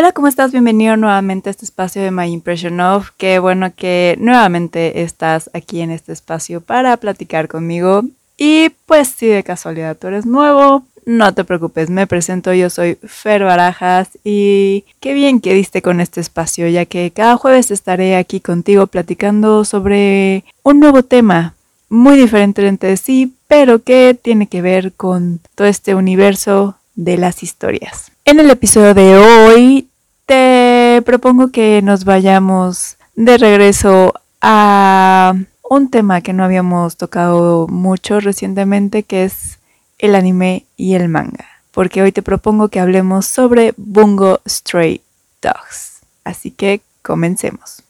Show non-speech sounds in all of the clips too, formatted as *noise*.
Hola, ¿cómo estás? Bienvenido nuevamente a este espacio de My Impression Of. Qué bueno que nuevamente estás aquí en este espacio para platicar conmigo. Y pues si de casualidad tú eres nuevo, no te preocupes, me presento, yo soy Fer Barajas y qué bien que diste con este espacio, ya que cada jueves estaré aquí contigo platicando sobre un nuevo tema muy diferente entre sí, pero que tiene que ver con todo este universo de las historias. En el episodio de hoy te propongo que nos vayamos de regreso a un tema que no habíamos tocado mucho recientemente, que es el anime y el manga. Porque hoy te propongo que hablemos sobre Bungo Stray Dogs. Así que comencemos.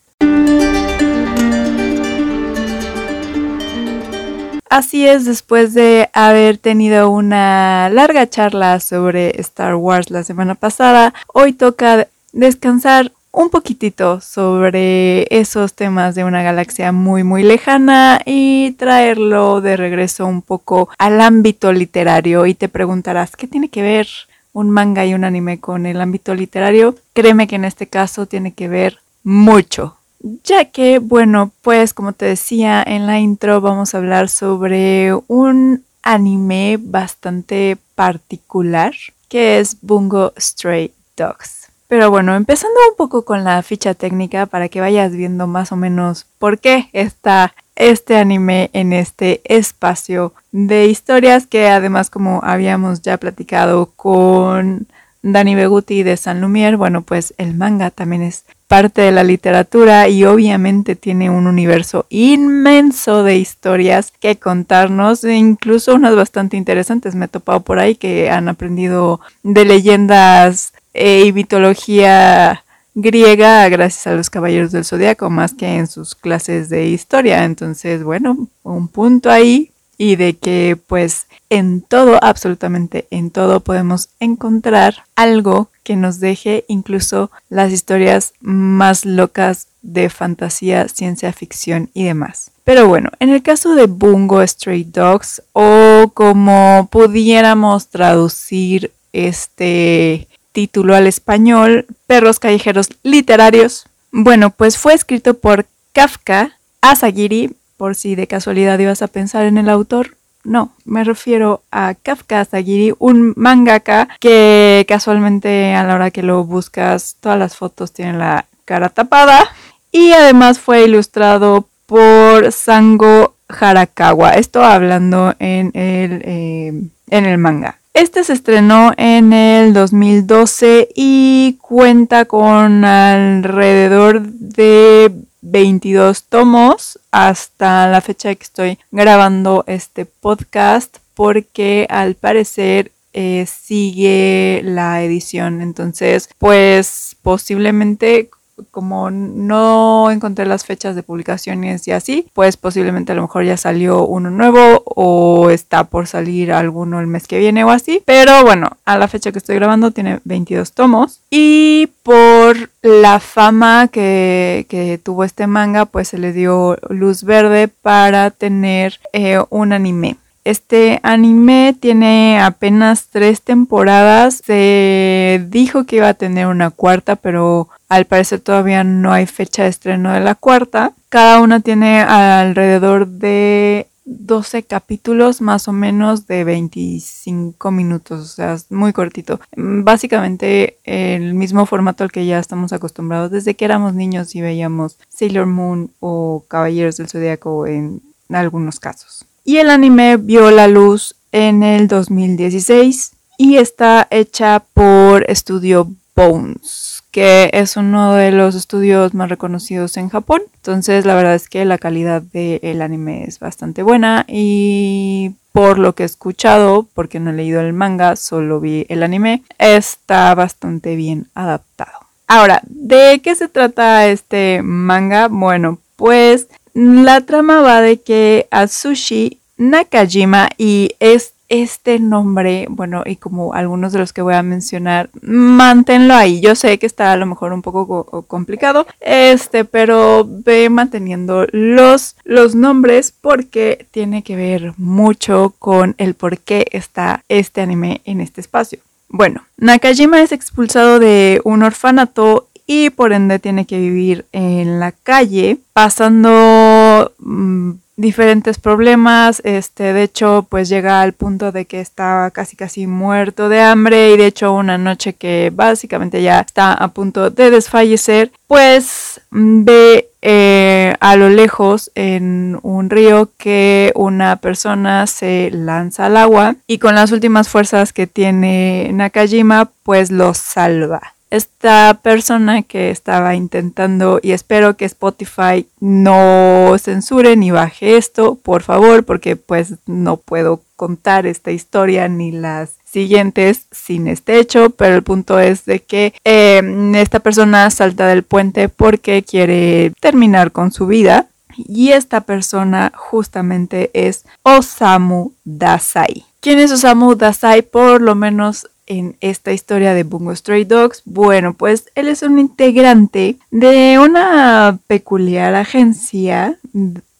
Así es, después de haber tenido una larga charla sobre Star Wars la semana pasada, hoy toca descansar un poquitito sobre esos temas de una galaxia muy muy lejana y traerlo de regreso un poco al ámbito literario y te preguntarás, ¿qué tiene que ver un manga y un anime con el ámbito literario? Créeme que en este caso tiene que ver mucho, ya que, bueno, pues como te decía en la intro, vamos a hablar sobre un anime bastante particular que es Bungo Stray Dogs. Pero bueno, empezando un poco con la ficha técnica para que vayas viendo más o menos por qué está este anime en este espacio de historias que además como habíamos ya platicado con Dani Beguti de San Lumier, bueno pues el manga también es parte de la literatura y obviamente tiene un universo inmenso de historias que contarnos, e incluso unas bastante interesantes. Me he topado por ahí que han aprendido de leyendas e y mitología griega gracias a los caballeros del zodiaco más que en sus clases de historia. Entonces, bueno, un punto ahí y de que pues en todo, absolutamente en todo podemos encontrar algo que nos deje incluso las historias más locas de fantasía, ciencia ficción y demás. Pero bueno, en el caso de Bungo Stray Dogs o como pudiéramos traducir este título al español, Perros callejeros literarios, bueno, pues fue escrito por Kafka Asagiri por si de casualidad ibas a pensar en el autor. No, me refiero a Kafka Asagiri, un mangaka que casualmente a la hora que lo buscas todas las fotos tienen la cara tapada y además fue ilustrado por Sango Harakawa. Esto hablando en el, eh, en el manga. Este se estrenó en el 2012 y cuenta con alrededor de 22 tomos hasta la fecha que estoy grabando este podcast porque al parecer eh, sigue la edición. Entonces pues posiblemente como no encontré las fechas de publicaciones y así, pues posiblemente a lo mejor ya salió uno nuevo o está por salir alguno el mes que viene o así. Pero bueno, a la fecha que estoy grabando tiene 22 tomos. Y por la fama que, tuvo este manga, pues se le dio luz verde para tener eh, un anime. Este anime tiene apenas tres temporadas. Se dijo que iba a tener una cuarta, pero al parecer todavía no hay fecha de estreno de la cuarta. Cada una tiene alrededor de 12 capítulos más o menos de 25 minutos, o sea, es muy cortito. Básicamente el mismo formato al que ya estamos acostumbrados desde que éramos niños y veíamos Sailor Moon o Caballeros del Zodiaco en algunos casos y el anime vio la luz en el 2016 y está hecha por Studio Bones, que es uno de los estudios más reconocidos en Japón. Entonces la verdad es que la calidad del anime es bastante buena y por lo que he escuchado, porque no he leído el manga, solo vi el anime, está bastante bien adaptado. Ahora, ¿de qué se trata este manga? Bueno, pues la trama va de que Atsushi Nakajima y es este nombre, bueno, y como algunos de los que voy a mencionar, manténlo ahí. Yo sé que está a lo mejor un poco complicado, este, pero ve manteniendo los, los nombres porque tiene que ver mucho con el por qué está este anime en este espacio. Bueno, Nakajima es expulsado de un orfanato y por ende tiene que vivir en la calle, pasando mm, diferentes problemas. Este, de hecho, pues llega al punto de que está casi casi muerto de hambre y de hecho una noche que básicamente ya está a punto de desfallecer, pues ve eh, a lo lejos en un río que una persona se lanza al agua y con las últimas fuerzas que tiene Nakajima, pues lo salva esta persona que estaba intentando y espero que Spotify no censure ni baje esto, por favor, porque pues no puedo contar esta historia ni las siguientes sin este hecho, pero el punto es de que em, esta persona salta del puente porque quiere terminar con su vida y esta persona justamente es Osamu Dazai. ¿Quién es Osamu Dazai? Por lo menos en esta historia de Bungo Stray Dogs? Bueno, pues él es un integrante de una peculiar agencia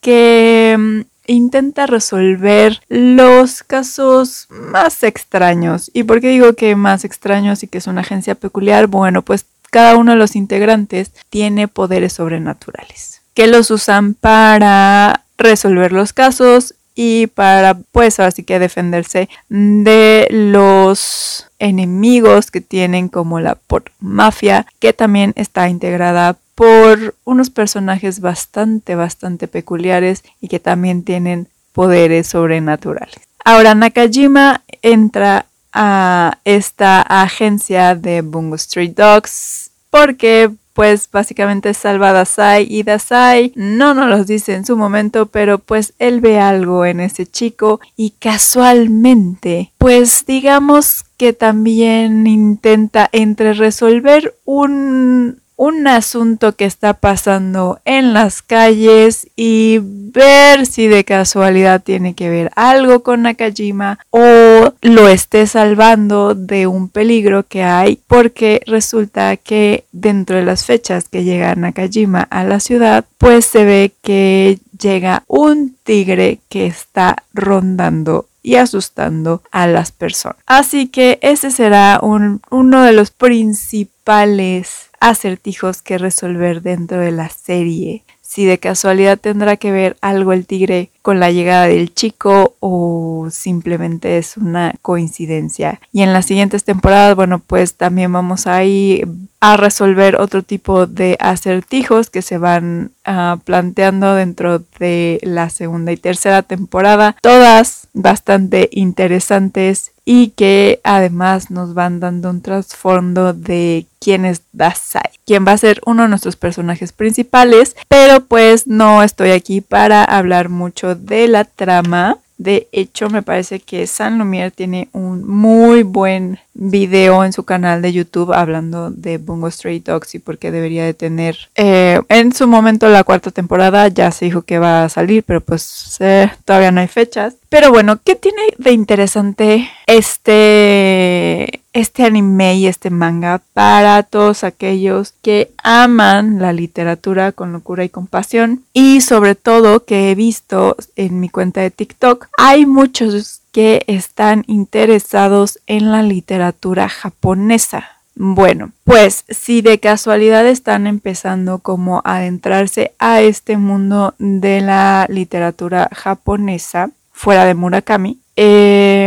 que mm, intenta resolver los casos más extraños. ¿Y por qué digo que más extraños y que es una agencia peculiar? Bueno, pues cada uno de los integrantes tiene poderes sobrenaturales que los usan para resolver los casos y para pues así que defenderse de los enemigos que tienen como la por mafia que también está integrada por unos personajes bastante bastante peculiares y que también tienen poderes sobrenaturales. Ahora Nakajima entra a esta agencia de Bungo Street Dogs porque pues básicamente salva a Dasai y Dasai no nos los dice en su momento, pero pues él ve algo en ese chico y casualmente, pues digamos que también intenta entre resolver un un asunto que está pasando en las calles y ver si de casualidad tiene que ver algo con Nakajima o lo esté salvando de un peligro que hay porque resulta que dentro de las fechas que llega Nakajima a la ciudad pues se ve que llega un tigre que está rondando y asustando a las personas. Así que ese será uno de los principales acertijos que resolver dentro de la serie. Si de casualidad tendrá que ver algo el tigre con la llegada del chico o simplemente es una coincidencia. Y en las siguientes temporadas, bueno, pues también vamos a ir a resolver otro tipo de acertijos que se van uh, planteando dentro de la segunda y tercera temporada. Todas bastante interesantes y que además nos van dando un trasfondo de quién es Dasai, quién va a ser uno de nuestros personajes principales, pero pues no estoy aquí para hablar mucho de la trama. De hecho, me parece que San Lumière tiene un muy buen video en su canal de YouTube hablando de Bungo Stray Dogs y porque debería de tener eh, en su momento la cuarta temporada. Ya se dijo que va a salir pero pues eh, todavía no hay fechas. Pero bueno qué tiene de interesante este este anime y este manga para todos aquellos que aman la literatura con locura y compasión y sobre todo que he visto en mi cuenta de TikTok hay muchos que están interesados en la literatura japonesa. Bueno, pues si de casualidad están empezando como a adentrarse a este mundo de la literatura japonesa, fuera de Murakami, eh,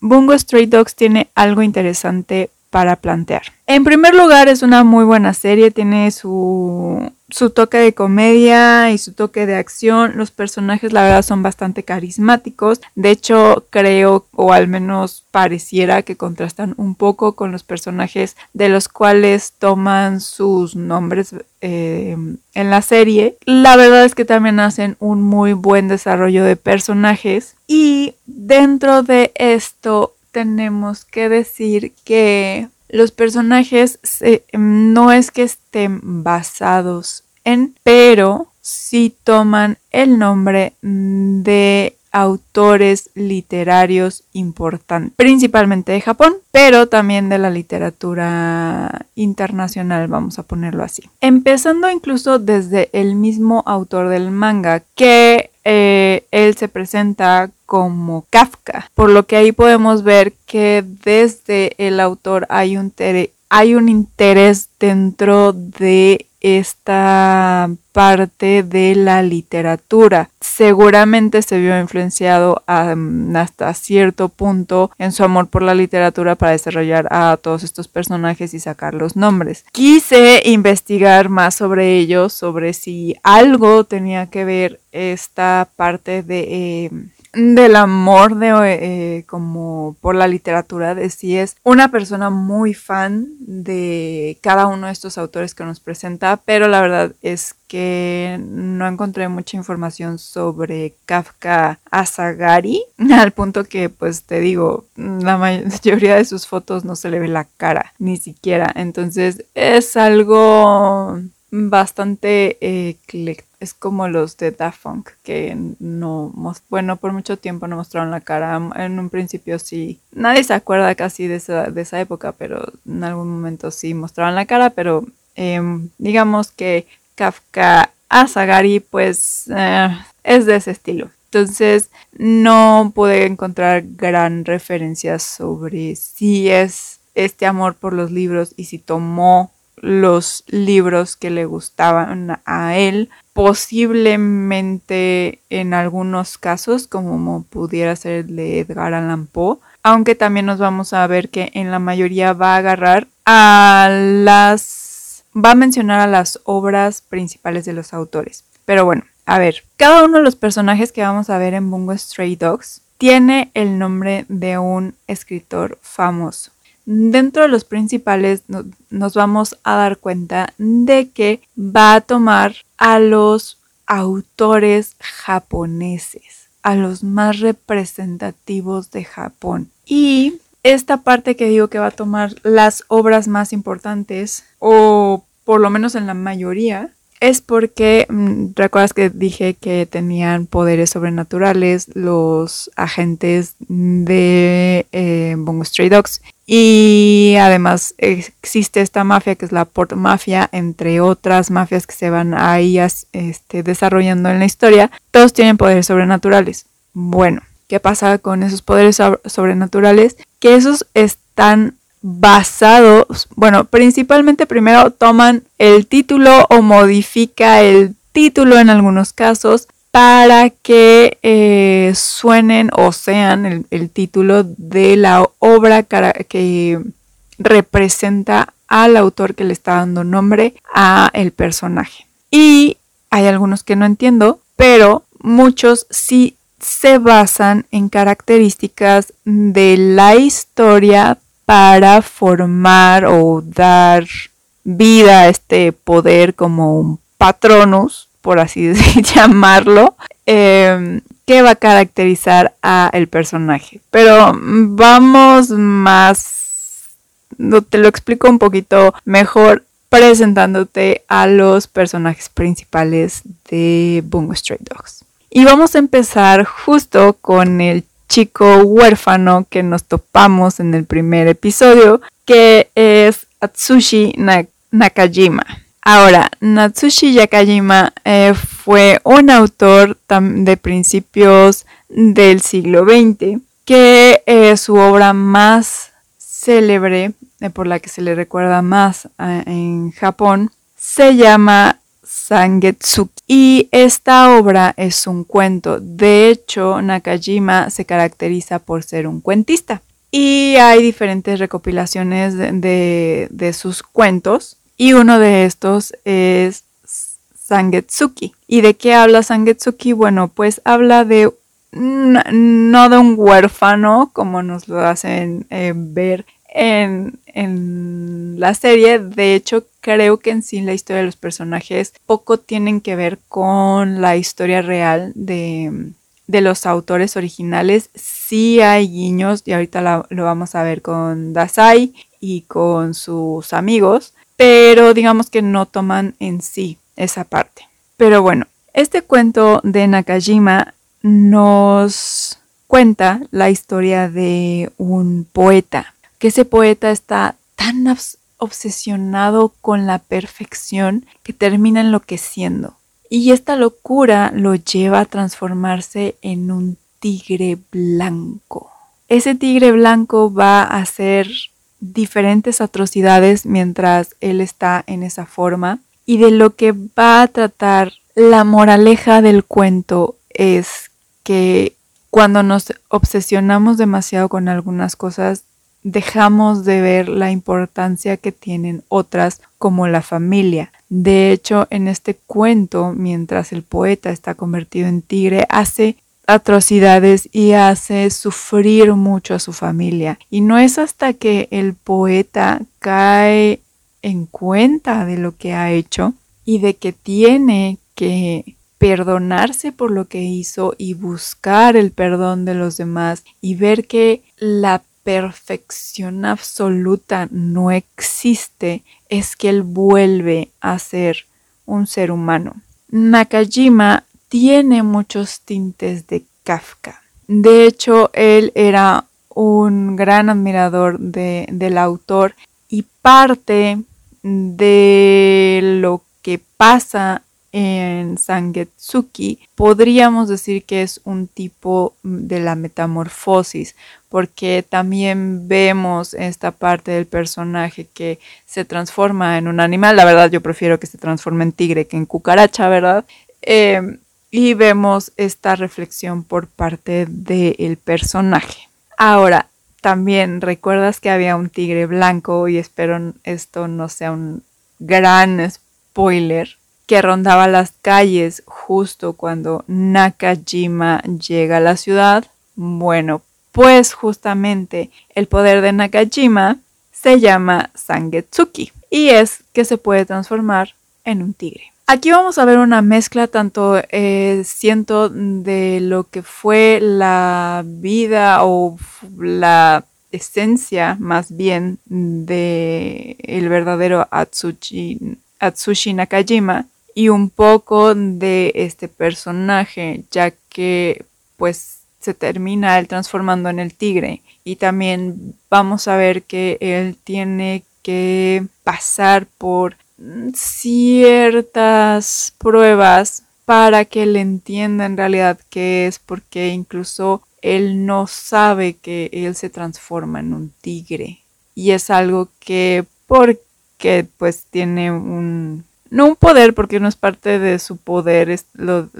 Bungo Stray Dogs tiene algo interesante para plantear. En primer lugar, es una muy buena serie, tiene su, su toque de comedia y su toque de acción. Los personajes, la verdad, son bastante carismáticos. De hecho, creo, o al menos pareciera que contrastan un poco con los personajes de los cuales toman sus nombres eh, en la serie. La verdad es que también hacen un muy buen desarrollo de personajes. Y dentro de esto, tenemos que decir que los personajes no es que estén basados en, pero sí toman el nombre de autores literarios importantes, principalmente de Japón, pero también de la literatura internacional, vamos a ponerlo así. Empezando incluso desde el mismo autor del manga, que eh, él se presenta como Kafka, por lo que ahí podemos ver que desde el autor hay un, hay un interés dentro de esta parte de la literatura. Seguramente se vio influenciado hasta cierto punto en su amor por la literatura para desarrollar a todos estos personajes y sacar los nombres. Quise investigar más sobre ellos, sobre si algo tenía que ver esta parte de... Eh, del amor de eh, como por la literatura de si es una persona muy fan de cada uno de estos autores que nos presenta pero la verdad es que no encontré mucha información sobre Kafka Asagari *laughs* al punto que pues te digo la *laughs* mayoría de sus fotos no se le ve la cara ni siquiera. Entonces es algo bastante ecléctico es como los de Daft Punk, que no, bueno, por mucho tiempo no mostraron la cara. En un principio sí, nadie se acuerda casi de esa, de esa época, pero en algún momento sí mostraron la cara, pero em, digamos que Kafka Asagari, pues eh, es de ese estilo. Entonces no pude encontrar gran referencia sobre si es este amor por los libros y si tomó los libros que le gustaban a él posiblemente en algunos casos, como pudiera ser el de Edgar Allan Poe, aunque también nos vamos a ver que en la mayoría va a agarrar a las... va a mencionar a las obras principales de los autores. Pero bueno, a ver, cada uno de los personajes que vamos a ver en Bungo Stray Dogs tiene el nombre de un escritor famoso. Dentro de los principales nos vamos a dar cuenta de que va a tomar a los autores japoneses, a los más representativos de Japón. Y esta parte que digo que va a tomar las obras más importantes, o por lo menos en la mayoría, es porque, mm, recuerdas que dije que tenían poderes sobrenaturales los agentes de eh, Bongo Stray Dogs. Y además existe esta mafia que es la Port Mafia, entre otras mafias que se van ahí este, desarrollando en la historia. Todos tienen poderes sobrenaturales. Bueno, ¿qué pasa con esos poderes sobrenaturales? Que esos están basados, bueno, principalmente primero toman el título o modifica el título en algunos casos para que eh, suenen o sean el, título de la obra que representa al autor que le está dando nombre a el personaje. Y hay algunos que no entiendo, pero muchos sí se basan en características de la historia para formar o dar vida a este poder como un patronus, por así *laughs* llamarlo, em, que va a caracterizar a el personaje. Pero vamos más, te lo explico un poquito mejor presentándote a los personajes principales de Bungo Stray Dogs. Y vamos a empezar justo con el chico huérfano que nos topamos en el primer episodio, que es Atsushi Nakajima. Ahora, Natsushi Yakajima eh, fue un autor de principios del siglo XX, que es su obra más célebre, eh, por la que se le recuerda más en Japón, se llama Sangetsuki. Y esta obra es un cuento. De hecho, Nakajima se caracteriza por ser un cuentista. Y hay diferentes recopilaciones de, sus cuentos. Y uno de estos es Sangetsuki. ¿Y de qué habla Sangetsuki? Bueno, pues habla de no de un huérfano, como nos lo hacen eh, ver en, en, la serie. De hecho, creo que en sí la historia de los personajes poco tienen que ver con la historia real de, de los autores originales. Sí hay guiños y ahorita lo vamos a ver con Dasai y con sus amigos, pero digamos que no toman en sí esa parte. Pero bueno, este cuento de Nakajima nos cuenta la historia de un poeta que ese poeta está tan obsesionado con la perfección que termina enloqueciendo. Y esta locura lo lleva a transformarse en un tigre blanco. Ese tigre blanco va a hacer diferentes atrocidades mientras él está en esa forma y de lo que va a tratar la moraleja del cuento es que cuando nos obsesionamos demasiado con algunas cosas, dejamos de ver la importancia que tienen otras como la familia. De hecho, en este cuento, mientras el poeta está convertido en tigre, hace atrocidades y hace sufrir mucho a su familia. Y no es hasta que el poeta cae en cuenta de lo que ha hecho y de que tiene que perdonarse por lo que hizo y buscar el perdón de los demás y ver que la perfección absoluta no existe, es que él vuelve a ser un ser humano. Nakajima tiene muchos tintes de Kafka. De hecho, él era un gran admirador del autor y parte de lo que pasa en Sangetsuki podríamos decir que es un tipo de la metamorfosis porque también vemos esta parte del personaje que se transforma en un animal la verdad yo prefiero que se transforme en tigre que en cucaracha verdad em, y vemos esta reflexión por parte del personaje ahora también recuerdas que había un tigre blanco y espero esto no sea un gran spoiler que rondaba las calles justo cuando Nakajima llega a la ciudad. Bueno, pues justamente el poder de Nakajima se llama Sangetsuki y es que se puede transformar en un tigre. Aquí vamos a ver una mezcla tanto eh, siento de lo que fue la vida o la esencia más bien de el verdadero Atsushi, Atsushi Nakajima y un poco de este personaje, ya que pues se termina él transformando en el tigre. Y también vamos a ver que él tiene que pasar por ciertas pruebas para que él entienda en realidad qué es, porque incluso él no sabe que él se transforma en un tigre. Y es algo que porque pues tiene un no un poder porque no es parte de su poder, es lo,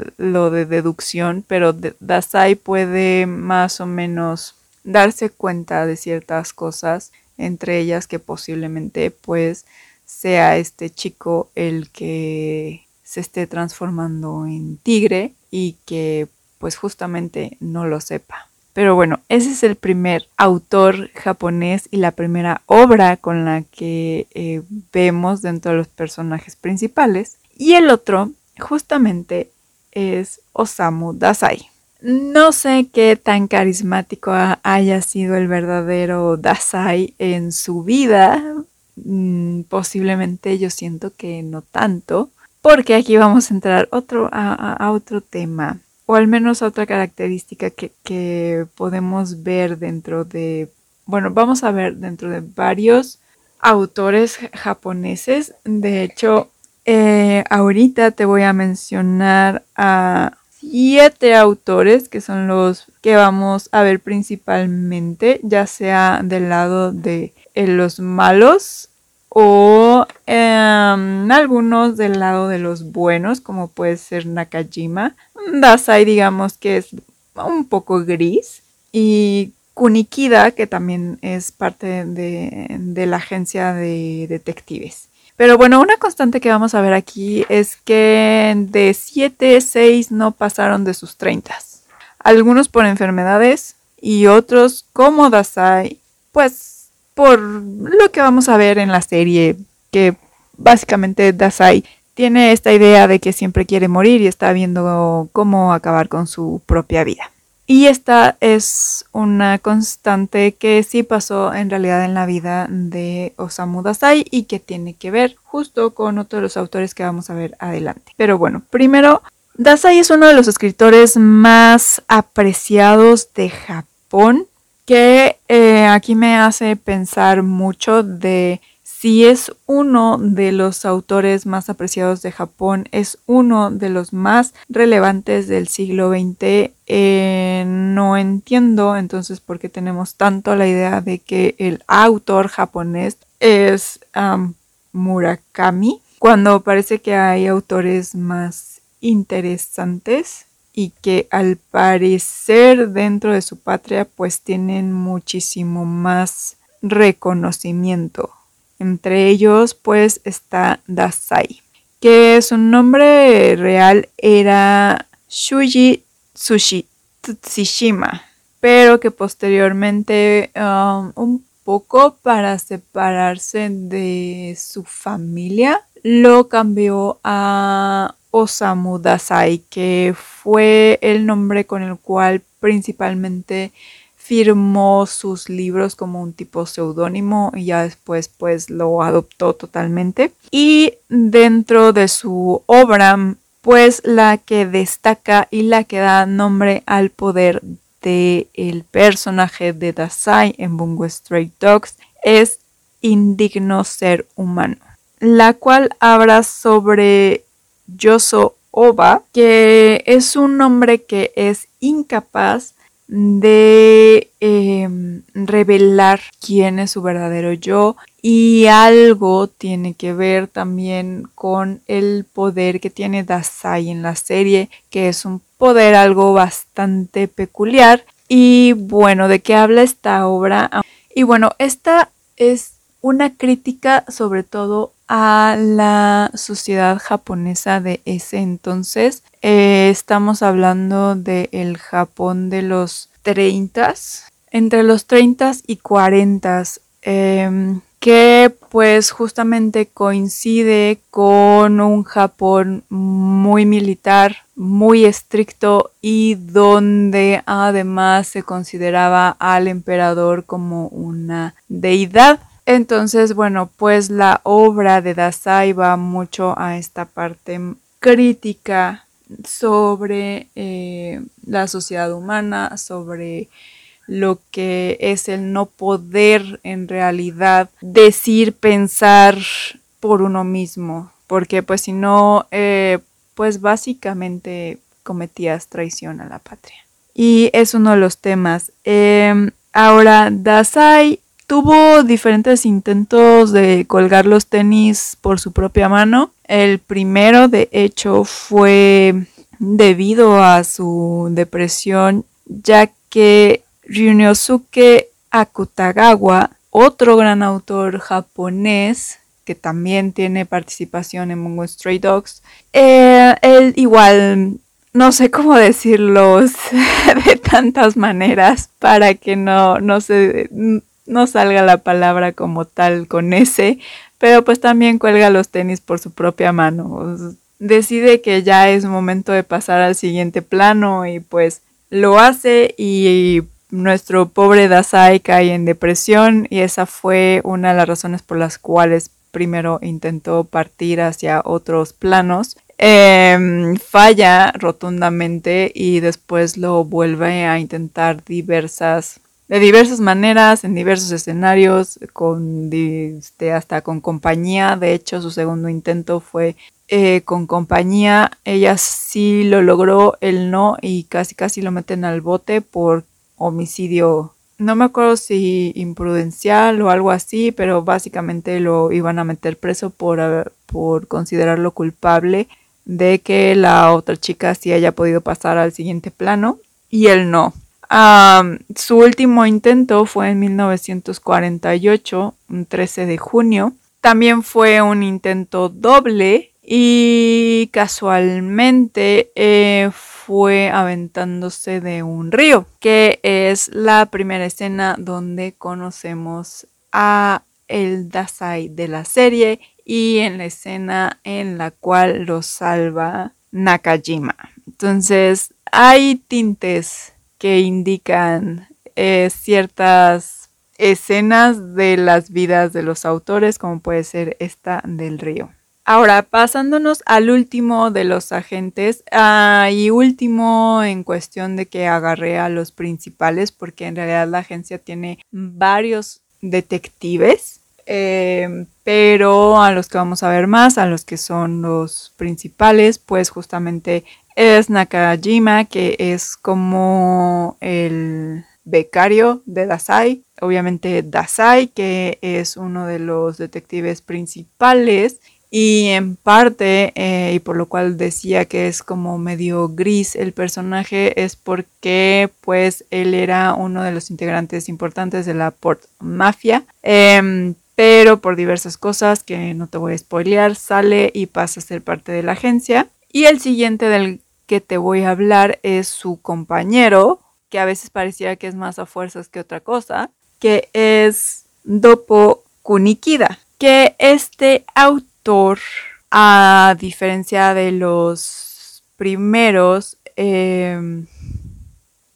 de deducción, pero Dasai puede más o menos darse cuenta de ciertas cosas, entre ellas que posiblemente pues sea este chico el que se esté transformando en tigre y que pues justamente no lo sepa. Pero bueno, ese es el primer autor japonés y la primera obra con la que eh, vemos dentro de los personajes principales. Y el otro, justamente, es Osamu Dazai. No sé qué tan carismático haya sido el verdadero Dazai en su vida. Mm, posiblemente yo siento que no tanto. Porque aquí vamos a entrar a otro tema o al menos otra característica que, podemos ver dentro de, bueno, vamos a ver dentro de varios autores japoneses. De hecho, eh, ahorita te voy a mencionar a siete autores que son los que vamos a ver principalmente, ya sea del lado de eh, los malos o em, algunos del lado de los buenos, como puede ser Nakajima. Dasai, digamos que es un poco gris. Y Kunikida, que también es parte de, la agencia de detectives. Pero bueno, una constante que vamos a ver aquí es que de 7, 6 no pasaron de sus 30. Algunos por enfermedades y otros como Dasai, pues por lo que vamos a ver en la serie, que básicamente Dasai tiene esta idea de que siempre quiere morir y está viendo cómo acabar con su propia vida. Y esta es una constante que sí pasó en realidad en la vida de Osamu Dazai y que tiene que ver justo con otro de los autores que vamos a ver adelante. Pero bueno, primero, Dazai es uno de los escritores más apreciados de Japón que eh, aquí me hace pensar mucho de si es uno de los autores más apreciados de Japón, es uno de los más relevantes del siglo XX, eh, no entiendo entonces por qué tenemos tanto la idea de que el autor japonés es Murakami, cuando parece que hay autores más interesantes y que al parecer dentro de su patria pues tienen muchísimo más reconocimiento. Entre ellos pues está Dasai, que su nombre real era Shuji Tsushi Tsushima, pero que posteriormente um, un poco para separarse de su familia lo cambió a Osamu Dasai, que fue el nombre con el cual principalmente firmó sus libros como un tipo seudónimo y ya después pues lo adoptó totalmente. Y dentro de su obra, pues la que destaca y la que da nombre al poder de el personaje de Dasai en Bungo Stray Dogs es Indigno Ser Humano, la cual habla sobre Yoso Oba, que es un hombre que es incapaz de em, revelar quién es su verdadero yo y algo tiene que ver también con el poder que tiene Dasai en la serie, que es un poder algo bastante peculiar. Y bueno, ¿de qué habla esta obra? Y bueno, esta es una crítica sobre todo a la sociedad japonesa de ese entonces. Eh, estamos hablando del Japón de los 30, entre los 30 y 40, em, que pues justamente coincide con un Japón muy militar, muy estricto y donde además se consideraba al emperador como una deidad. Entonces, bueno, pues la obra de Dasai va mucho a esta parte crítica sobre eh, la sociedad humana, sobre lo que es el no poder en realidad decir, pensar por uno mismo, porque pues si no, eh, pues básicamente cometías traición a la patria. Y es uno de los temas. Em, ahora, Dasai Tuvo diferentes intentos de colgar los tenis por su propia mano. El primero, de hecho, fue debido a su depresión, ya que Ryunosuke Akutagawa, otro gran autor japonés, que también tiene participación en Mungo Stray Dogs, eh, él igual no sé cómo decirlo *laughs* de tantas maneras para que no, no se no salga la palabra como tal con ese, pero pues también cuelga los tenis por su propia mano. Decide que ya es momento de pasar al siguiente plano y pues lo hace y nuestro pobre Dasai cae en depresión y esa fue una de las razones por las cuales primero intentó partir hacia otros planos. Em, falla rotundamente y después lo vuelve a intentar diversas de diversas maneras, en diversos escenarios, con este, hasta con compañía. De hecho, su segundo intento fue eh, con compañía. Ella sí lo logró, él no, y casi casi lo meten al bote por homicidio. No me acuerdo si imprudencial o algo así, pero básicamente lo iban a meter preso por, por considerarlo culpable de que la otra chica sí haya podido pasar al siguiente plano y él no su último intento fue en 1948, un 13 de junio. También fue un intento doble y casualmente eh, fue aventándose de un río, que es la primera escena donde conocemos a el Dasai de la serie y en la escena en la cual lo salva Nakajima. Entonces hay tintes que indican eh, ciertas escenas de las vidas de los autores, como puede ser esta del río. Ahora, pasándonos al último de los agentes, ah, y último en cuestión de que agarré a los principales, porque en realidad la agencia tiene varios detectives. em, pero a los que vamos a ver más, a los que son los principales, pues justamente es Nakajima, que es como el becario de Dasai, obviamente Dasai, que es uno de los detectives principales y en parte, eh, y por lo cual decía que es como medio gris el personaje, es porque pues él era uno de los integrantes importantes de la Port Mafia. Em, pero por diversas cosas que no te voy a spoilear, sale y pasa a ser parte de la agencia. Y el siguiente del que te voy a hablar es su compañero, que a veces pareciera que es más a fuerzas que otra cosa, que es Dopo Kunikida, que este autor, a diferencia de los primeros, em,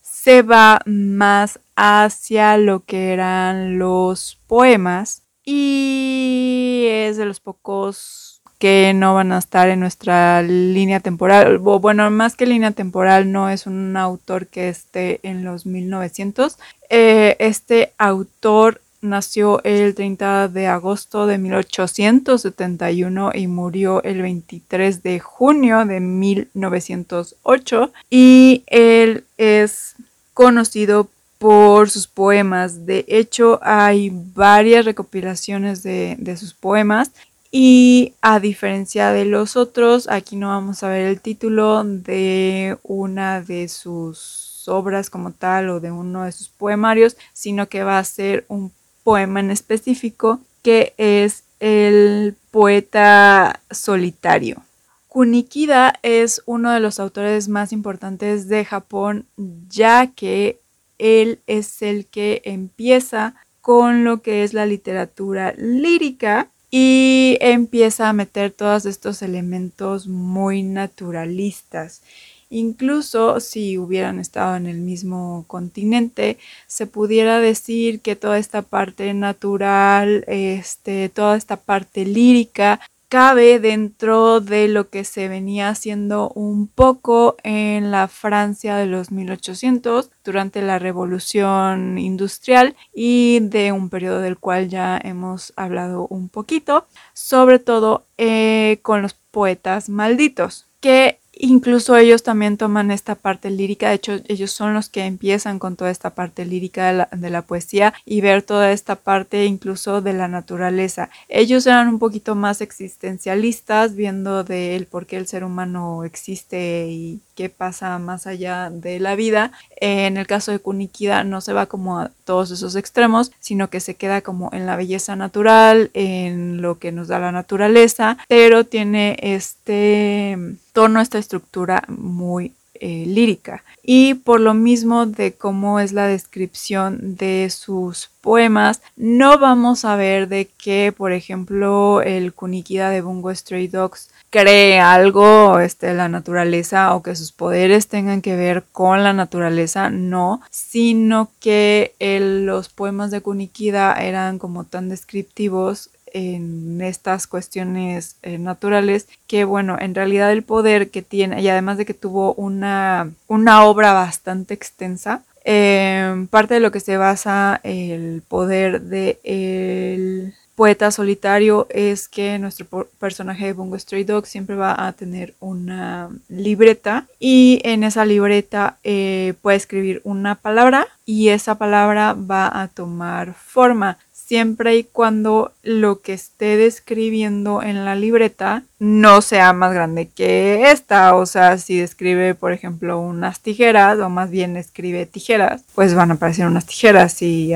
se va más hacia lo que eran los poemas y es de los pocos que no van a estar en nuestra línea temporal. bueno, más que línea temporal, no es un autor que esté en los 1900. Eh, este autor nació el 30 de agosto de 1871 y murió el 23 de junio de 1908 y él es conocido por sus poemas. De hecho, hay varias recopilaciones de, de sus poemas y a diferencia de los otros, aquí no vamos a ver el título de una de sus obras como tal o de uno de sus poemarios, sino que va a ser un poema en específico que es el poeta solitario. Kunikida es uno de los autores más importantes de Japón, ya que él es el que empieza con lo que es la literatura lírica y empieza a meter todos estos elementos muy naturalistas. Incluso si hubieran estado en el mismo continente, se pudiera decir que toda esta parte natural, este, toda esta parte lírica cabe dentro de lo que se venía haciendo un poco en la Francia de los 1800 durante la revolución industrial y de un periodo del cual ya hemos hablado un poquito, sobre todo eh, con los poetas malditos, que Incluso ellos también toman esta parte lírica, de hecho ellos son los que empiezan con toda esta parte lírica de la, poesía y ver toda esta parte incluso de la naturaleza. Ellos eran un poquito más existencialistas, viendo de el por qué el ser humano existe y qué pasa más allá de la vida. En el caso de Kunikida no se va como a todos esos extremos, sino que se queda como en la belleza natural, en lo que nos da la naturaleza, pero tiene este tono, esta estructura muy eh, lírica. Y por lo mismo de cómo es la descripción de sus poemas, no vamos a ver de que, por ejemplo, el Kunikida de Bungo Stray Dogs cree algo este, la naturaleza o que sus poderes tengan que ver con la naturaleza, no, sino que los poemas de Kunikida eran como tan descriptivos en estas cuestiones eh, naturales que bueno en realidad el poder que tiene y además de que tuvo una, una obra bastante extensa eh, parte de lo que se basa el poder de el poeta solitario es que nuestro personaje de Bungo Stray Dog siempre va a tener una libreta y en esa libreta eh, puede escribir una palabra y esa palabra va a tomar forma siempre y cuando lo que esté describiendo en la libreta no sea más grande que esta. O sea, si describe, por ejemplo, unas tijeras, o más bien escribe tijeras, pues van a aparecer unas tijeras. Si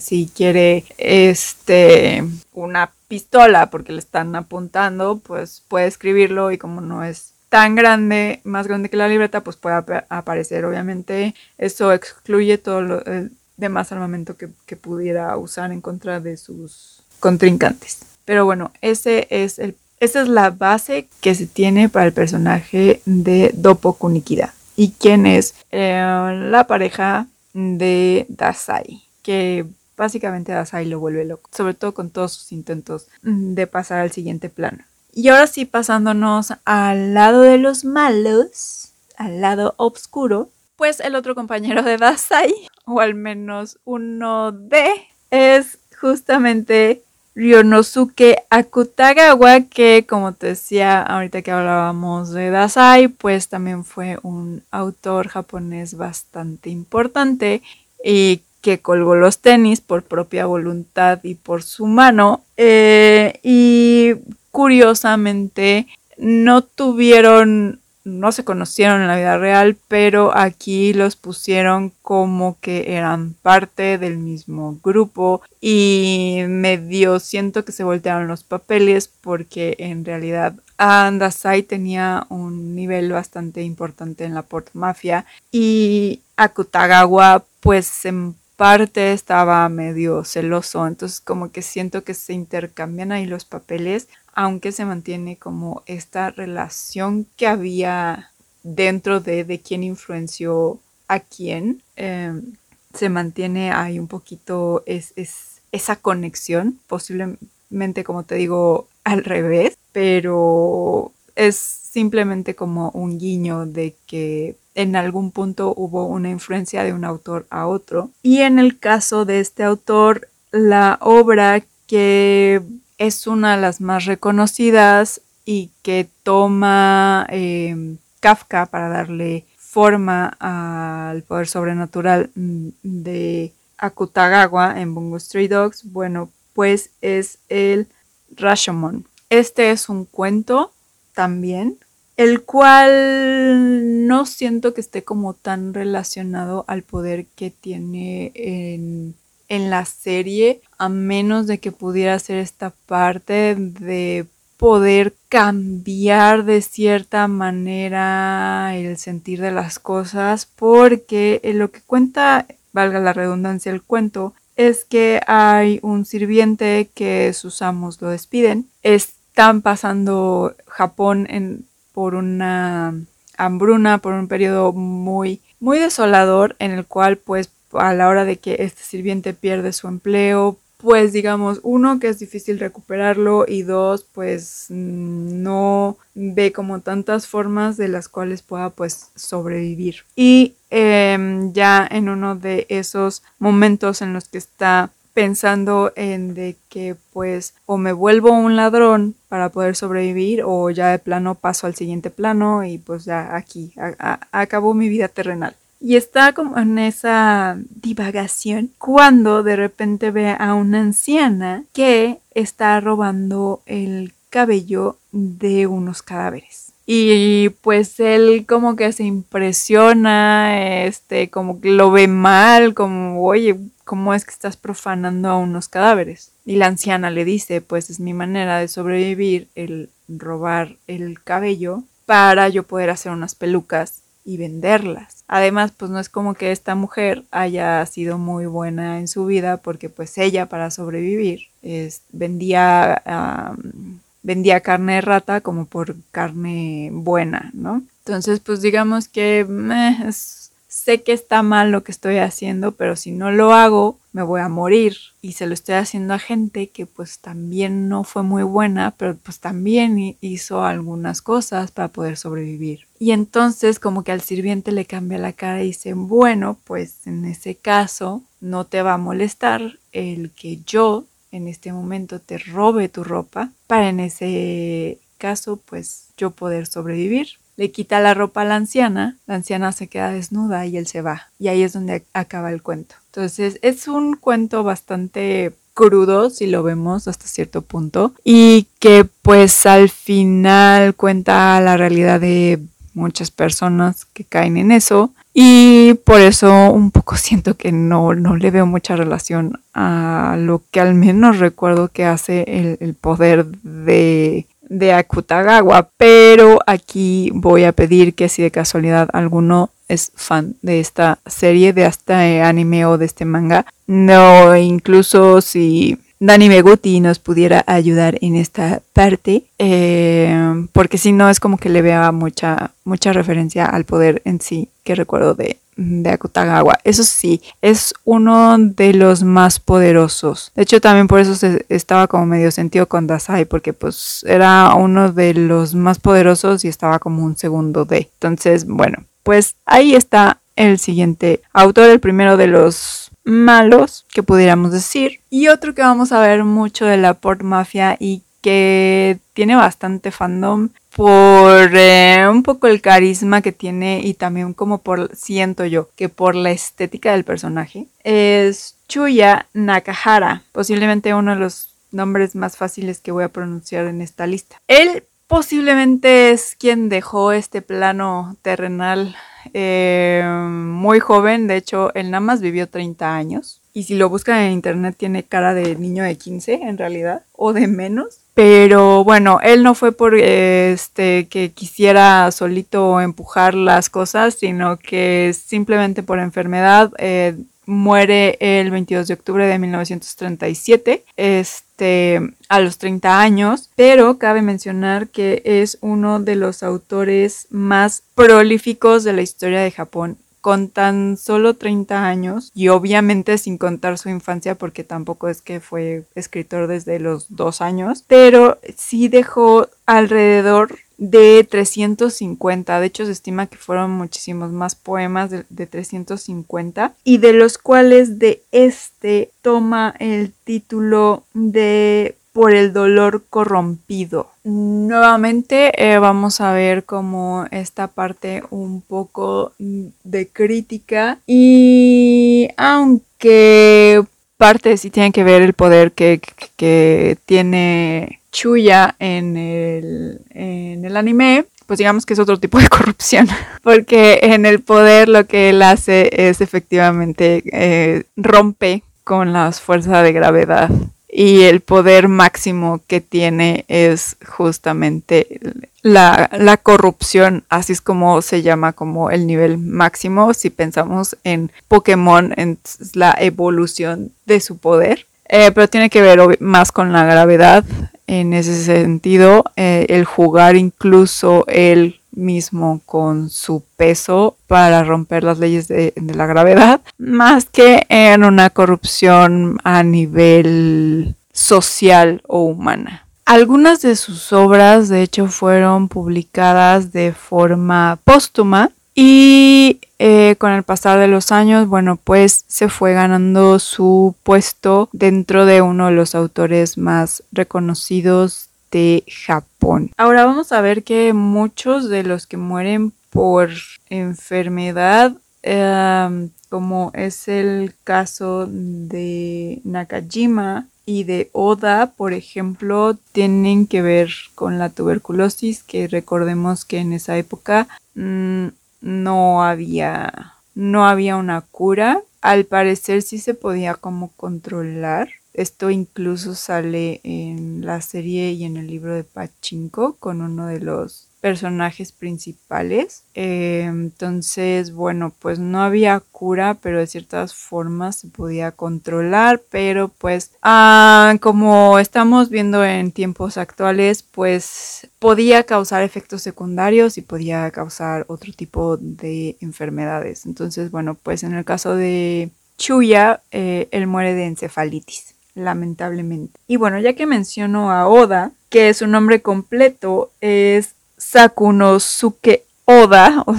si quiere este una pistola porque le están apuntando, pues puede escribirlo y como no es tan grande, más grande que la libreta, pues puede aparecer. Obviamente, eso excluye todo lo, de más armamento que, pudiera usar en contra de sus contrincantes. Pero bueno, ese es el, esa es la base que se tiene para el personaje de Dopo Kunikida. ¿Y quién es? Eh, la pareja de Dasai, que básicamente Dasai lo vuelve loco, sobre todo con todos sus intentos de pasar al siguiente plano. Y ahora sí, pasándonos al lado de los malos, al lado oscuro, pues el otro compañero de Dasai, o al menos uno de, es justamente Ryonosuke Akutagawa, que como te decía ahorita que hablábamos de Dasai, pues también fue un autor japonés bastante importante y que colgó los tenis por propia voluntad y por su mano. Eh, y curiosamente no tuvieron no se conocieron en la vida real, pero aquí los pusieron como que eran parte del mismo grupo y medio siento que se voltearon los papeles porque en realidad Andasai tenía un nivel bastante importante en la Port Mafia y Akutagawa pues en parte estaba medio celoso, entonces como que siento que se intercambian ahí los papeles, aunque se mantiene como esta relación que había dentro de, de quién influenció a quién, em, se mantiene ahí un poquito es, esa conexión, posiblemente como te digo al revés, pero es simplemente como un guiño de que en algún punto hubo una influencia de un autor a otro. Y en el caso de este autor, la obra que es una de las más reconocidas y que toma eh, Kafka para darle forma al poder sobrenatural mm, de Akutagawa en Bungo Stray Dogs, bueno, pues es el Rashomon. Este es un cuento también, el cual no siento que esté como tan relacionado al poder que tiene en en la serie, a menos de que pudiera ser esta parte de poder cambiar de cierta manera el sentir de las cosas, porque lo que cuenta, valga la redundancia, el cuento, es que hay un sirviente que sus amos lo despiden. Están pasando Japón en, por una hambruna, por un periodo muy, muy desolador, en el cual pues a la hora de que este sirviente pierde su empleo, pues digamos, uno, que es difícil recuperarlo y dos, pues no ve como tantas formas de las cuales pueda pues sobrevivir. Y em, ya en uno de esos momentos en los que está pensando en de que pues o me vuelvo un ladrón para poder sobrevivir o ya de plano paso al siguiente plano y pues ya aquí acabó mi vida terrenal. Y está como en esa divagación cuando de repente ve a una anciana que está robando el cabello de unos cadáveres. Y pues él como que se impresiona, este, como que lo ve mal, como, oye, ¿cómo es que estás profanando a unos cadáveres? Y la anciana le dice, pues es mi manera de sobrevivir el robar el cabello para yo poder hacer unas pelucas y venderlas. Además, pues no es como que esta mujer haya sido muy buena en su vida porque pues ella para sobrevivir vendía, vendía carne de rata como por carne buena, ¿no? Entonces, pues digamos que sé que está mal lo que estoy haciendo, pero si no lo hago, me voy a morir. Y se lo estoy haciendo a gente que pues también no fue muy buena, pero pues también hizo algunas cosas para poder sobrevivir. Y entonces como que al sirviente le cambia la cara y dice, bueno, pues en ese caso no te va a molestar el que yo en este momento te robe tu ropa para en ese caso pues yo poder sobrevivir le quita la ropa a la anciana, la anciana se queda desnuda y él se va. Y ahí es donde acaba el cuento. Entonces es un cuento bastante crudo si lo vemos hasta cierto punto y que pues al final cuenta la realidad de muchas personas que caen en eso y por eso un poco *laughs* siento que no, no le veo mucha relación a lo que al menos recuerdo que hace el, el poder de de Akutagawa, pero aquí voy a pedir que si de casualidad alguno es fan de esta serie, de este anime o de este manga, no, incluso si Dani Meguti nos pudiera ayudar en esta parte, eh, porque si no es como que le vea mucha, mucha referencia al poder en sí que recuerdo de, de Akutagawa. Eso sí, es uno de los más poderosos. De hecho, también por eso se estaba como medio sentido con Dasai, porque pues era uno de los más poderosos y estaba como un segundo de. Entonces, bueno, pues ahí está el siguiente autor, el primero de los malos que pudiéramos decir. Y otro que vamos a ver mucho de la Port Mafia y que tiene bastante fandom por eh, un poco el carisma que tiene y también como por, siento yo, que por la estética del personaje, es Chuya Nakahara, posiblemente uno de los nombres más fáciles que voy a pronunciar en esta lista. Él posiblemente es quien dejó este plano terrenal eh, muy joven, de hecho él nada más vivió 30 años y si lo buscan en internet tiene cara de niño de 15 en realidad o de menos. Pero bueno, él no fue por este que quisiera solito empujar las cosas, sino que simplemente por enfermedad eh, muere el 22 de octubre de 1937, este, a los 30 años, pero cabe mencionar que es uno de los autores más prolíficos de la historia de Japón con tan solo 30 años y obviamente sin contar su infancia porque tampoco es que fue escritor desde los dos años, pero sí dejó alrededor de 350. De hecho, se estima que fueron muchísimos más poemas de, 350 y de los cuales de este toma el título de por el dolor corrompido. Nuevamente eh, vamos a ver como esta parte un poco de crítica y aunque parte sí tiene que ver el poder que, que tiene Chuya en el, en el anime, pues digamos que es otro tipo de *laughs* corrupción, porque en el poder lo que él hace es efectivamente eh, rompe con las fuerzas de gravedad y el poder máximo que tiene es justamente la, la, corrupción, así es como se llama como el nivel máximo si pensamos en Pokémon, en la evolución de su poder. Eh, pero tiene que ver más con la gravedad en ese sentido, eh, el jugar incluso él mismo con su peso para romper las leyes de, la gravedad, más que en una corrupción a nivel social o humana. Algunas de sus obras, de hecho, fueron publicadas de forma póstuma y eh, con el pasar de los años, bueno, pues se fue ganando su puesto dentro de uno de los autores más reconocidos de Japón. Ahora vamos a ver que muchos de los que mueren por enfermedad, em, como es el caso de Nakajima y de Oda, por ejemplo, tienen que ver con la tuberculosis, que recordemos que en esa época mm, no había, no había una cura. Al parecer sí se podía como controlar. Esto incluso sale en la serie y en el libro de Pachinko con uno de los personajes principales. Eh, entonces, bueno, pues no había cura, pero de ciertas formas se podía controlar, pero pues ah, como estamos viendo en tiempos actuales, pues podía causar efectos secundarios y podía causar otro tipo de enfermedades. Entonces, bueno, pues en el caso de Chuya, eh, él muere de encefalitis lamentablemente. Y bueno, ya que menciono a Oda, que su nombre completo es Sakunosuke Oda. *laughs*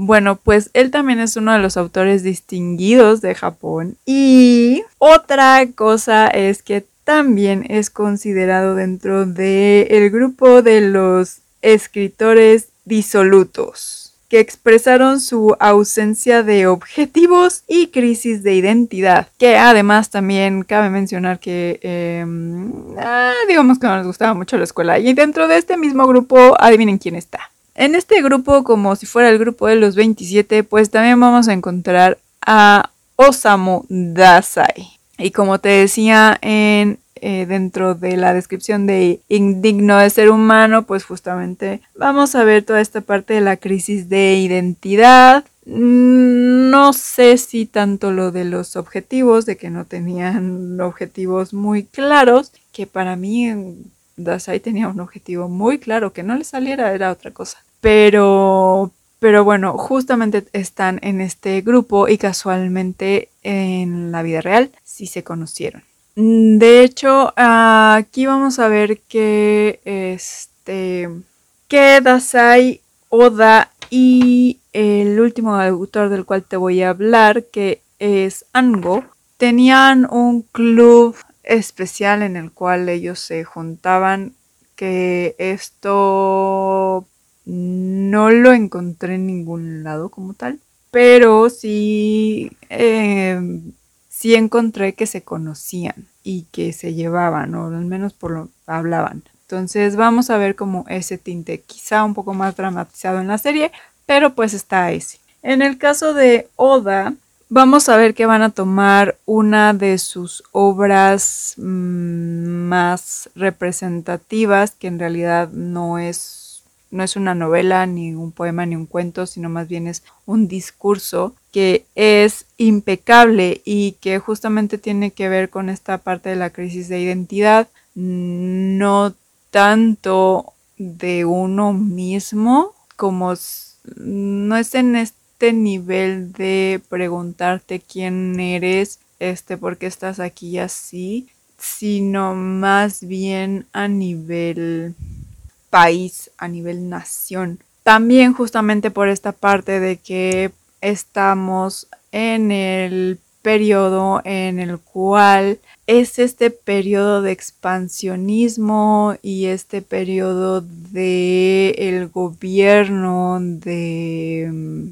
Bueno, pues él también es uno de los autores distinguidos de Japón. Y otra cosa es que también es considerado dentro del grupo de los escritores disolutos que expresaron su ausencia de objetivos y crisis de identidad, que además también cabe mencionar que em, ah, digamos que no les gustaba mucho la escuela y dentro de este mismo grupo adivinen quién está. En este grupo, como si fuera el grupo de los 27, pues también vamos a encontrar a Osamu Dazai. Y como te decía en eh, dentro de la descripción de indigno de ser humano, pues justamente vamos a ver toda esta parte de la crisis de identidad. Mm, no sé si tanto lo de los objetivos, de que no tenían *laughs* objetivos muy claros, que para mí Dasai tenía un objetivo muy claro, que no le saliera era otra cosa. Pero, pero bueno, justamente están en este grupo y casualmente en la vida real sí se conocieron. Mm, de hecho, aquí vamos a ver que este que Dasai Oda y el último autor del cual te voy a hablar, que es Ango, tenían un club especial en el cual ellos se juntaban que esto no lo encontré en ningún lado como tal, pero sí, eh, sí encontré que se conocían y que se llevaban, o al menos por lo hablaban. Entonces vamos a ver como ese tinte, quizá un poco más dramatizado en la serie, pero pues está ese. En el caso de Oda, vamos a ver que van a tomar una de sus obras mm, más representativas, que en realidad no es, no es una novela, ni un poema, ni un cuento, sino más bien es un discurso que es impecable y que justamente tiene que ver con esta parte de la crisis de identidad. No tanto de uno mismo como no es en este nivel de preguntarte quién eres, este, por qué estás aquí así, sino más bien a nivel país, a nivel nación. También justamente por esta parte de que estamos en el periodo en el cual es este periodo de expansionismo y este periodo de el gobierno de mm,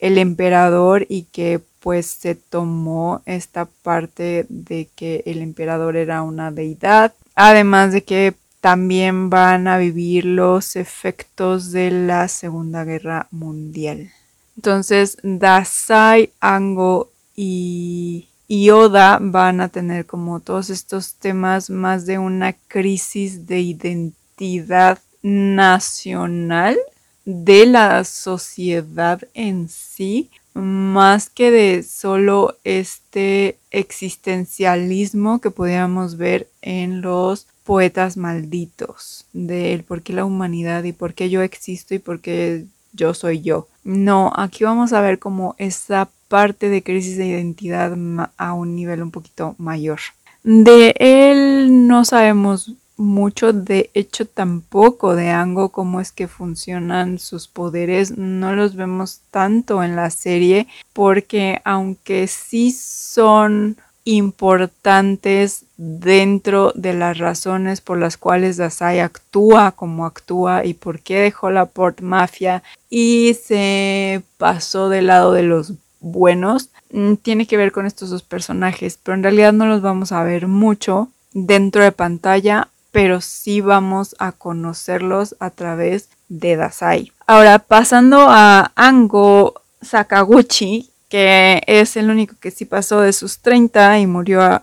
el emperador y que pues se tomó esta parte de que el emperador era una deidad. Además de que también van a vivir los efectos de la segunda guerra mundial entonces Dasai Ango y y Oda van a tener como todos estos temas más de una crisis de identidad nacional de la sociedad en sí, más que de solo este existencialismo que podíamos ver en los poetas malditos, del por qué la humanidad y por qué yo existo y por qué yo soy yo. No, aquí vamos a ver como esa parte de crisis de identidad a un nivel un poquito mayor. De él no sabemos mucho, de hecho tampoco de Ango cómo es que funcionan sus poderes, no los vemos tanto en la serie porque aunque sí son importantes dentro de las razones por las cuales Dasai actúa como actúa y por qué dejó la Port Mafia y se pasó del lado de los buenos mm, tiene que ver con estos dos personajes, pero en realidad no los vamos a ver mucho dentro de pantalla, pero sí vamos a conocerlos a través de Dasai. Ahora, pasando a Ango Sakaguchi, que es el único que sí pasó de sus 30 y murió a,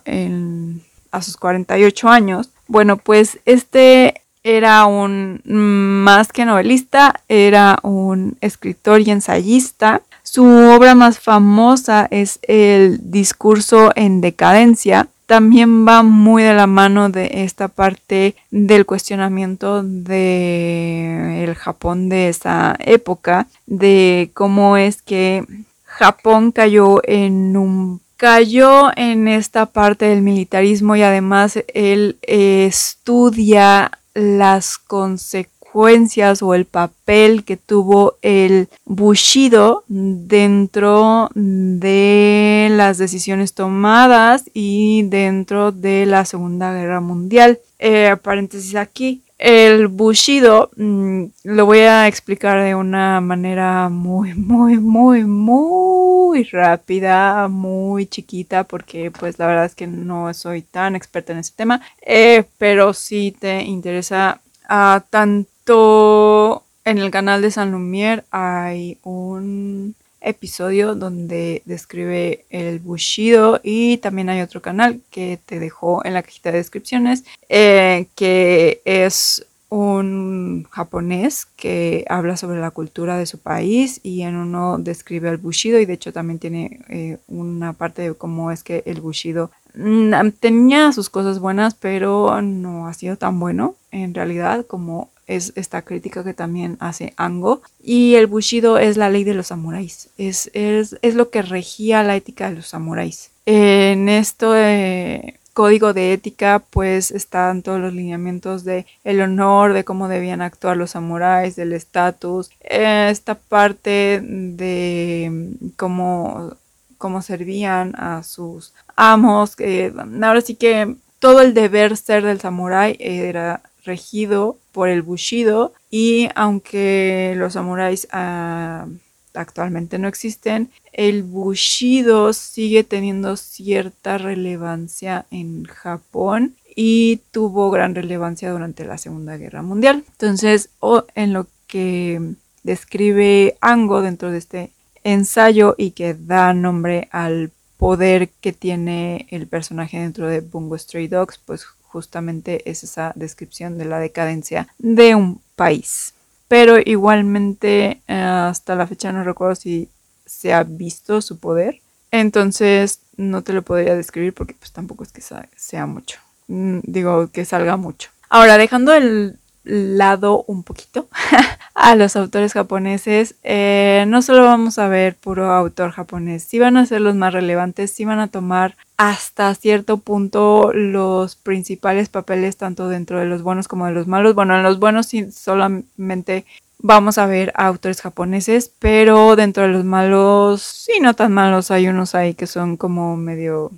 a sus 48 años. Bueno, pues este era un más que novelista, era un escritor y ensayista su obra más famosa es el discurso en decadencia. También va muy de la mano de esta parte del cuestionamiento del Japón de esa época, de cómo es que Japón cayó en un cayó en esta parte del militarismo y además él estudia las consecuencias o el papel que tuvo el Bushido dentro de las decisiones tomadas y dentro de la Segunda Guerra Mundial. Eh, paréntesis aquí. El Bushido mm, lo voy a explicar de una manera muy, *laughs* muy, muy, muy rápida, muy chiquita, porque pues la verdad es que no soy tan experta en ese tema, eh, pero si te interesa a tanto en el canal de San Lumier hay un episodio donde describe el Bushido y también hay otro canal que te dejó en la cajita de descripciones eh, que es un japonés que habla sobre la cultura de su país y en uno describe al Bushido y de hecho también tiene eh, una parte de cómo es que el Bushido mm, tenía sus cosas buenas pero no ha sido tan bueno en realidad como es esta crítica que también hace Ango. Y el Bushido es la ley de los samuráis, es, es, lo que regía la ética de los samuráis. En esto código de ética pues están todos los lineamientos de el honor, de cómo debían actuar los samuráis, del estatus, esta parte de cómo cómo servían a sus amos. ahora sí que todo el deber ser del samurái era regido por el bushido y aunque los samuráis ah, actualmente no existen, el bushido sigue teniendo cierta relevancia en Japón y tuvo gran relevancia durante la Segunda Guerra Mundial. Entonces, en lo que describe Ango dentro de este ensayo y que da nombre al poder que tiene el personaje dentro de Bungo Stray Dogs, pues justamente es esa descripción de la decadencia de un país. Pero igualmente eh, hasta la fecha no recuerdo si se ha visto su poder. Entonces no te lo podría describir porque pues tampoco es que sea mucho. Mm, digo que salga mucho. Ahora, dejando el lado un poquito *laughs* a los autores japoneses, eh, no solo vamos a ver puro autor japonés, si van a ser los más relevantes, si van a tomar hasta cierto punto los principales papeles tanto dentro de los buenos como de los malos. Bueno, en los buenos sí, solamente vamos a ver autores japoneses, pero dentro de los malos, sí, no tan malos, hay unos ahí que son como medio,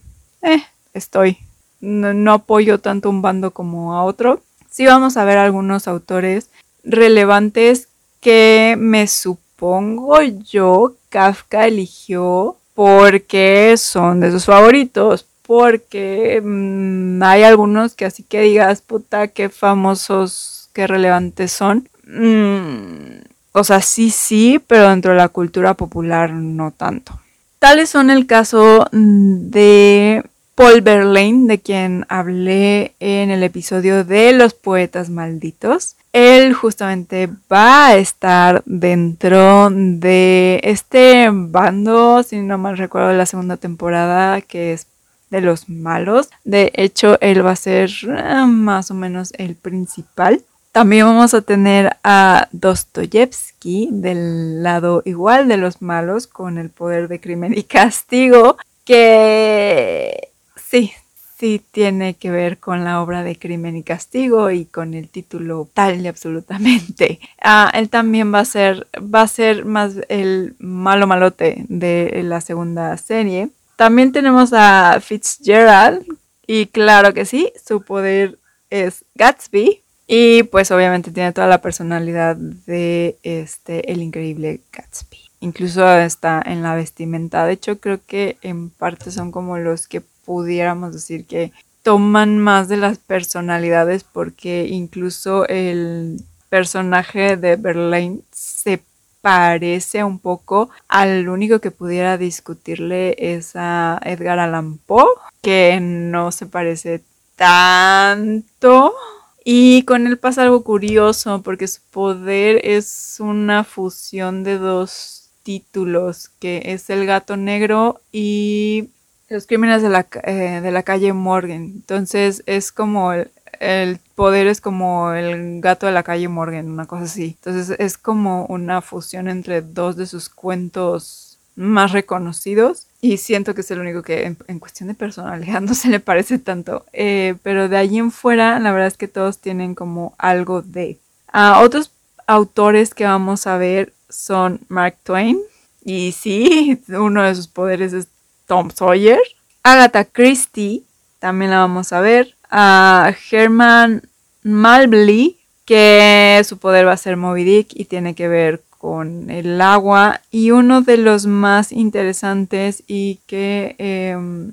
eh, estoy, no apoyo tanto un bando como a otro sí vamos a ver algunos autores relevantes que me supongo yo Kafka eligió porque son de sus favoritos, porque mm, hay algunos que así que digas, puta, qué famosos, qué relevantes son. Mm, o sea, sí, sí, pero dentro de la cultura popular no tanto. Tales son el caso de Paul Verlaine, de quien hablé en el episodio de los poetas malditos. Él justamente va a estar dentro de este bando, si no mal recuerdo, de la segunda temporada, que es de los malos. De hecho, él va a ser eh, más o menos el principal. También vamos a tener a Dostoyevsky del lado igual de los malos, con el poder de crimen y castigo, que Sí, sí tiene que ver con la obra de Crimen y Castigo y con el título tal y absolutamente. *laughs* Ah, él también va a ser, va a ser más el malo malote de la segunda serie. También tenemos a Fitzgerald y claro que sí, su poder es Gatsby y pues obviamente tiene toda la personalidad de este el increíble Gatsby. Incluso está en la vestimenta. De hecho, creo que en parte son como los que pudiéramos decir que toman más de las personalidades porque incluso el personaje de Verlaine se parece un poco al único que pudiera discutirle es a Edgar Allan Poe, que no se parece tanto. Y con él pasa algo curioso porque su poder es una fusión de dos títulos, que es el gato negro y los crímenes de la, eh, de la calle Morgan. Entonces es como el, el, poder es como el gato de la calle Morgan, una cosa así. Entonces es como una fusión entre dos de sus cuentos más reconocidos y siento que es el único que en, cuestión de personalidad *laughs* no se le parece tanto. Eh, pero de allí en fuera, la verdad es que todos tienen como algo de... a otros autores que vamos a ver son Mark Twain. Y sí, *laughs* uno de sus poderes es Tom Sawyer. Agatha Christie, también la vamos a ver. A Herman Malbley, que su poder va a ser Moby Dick y tiene que ver con el agua. Y uno de los más interesantes y que, em,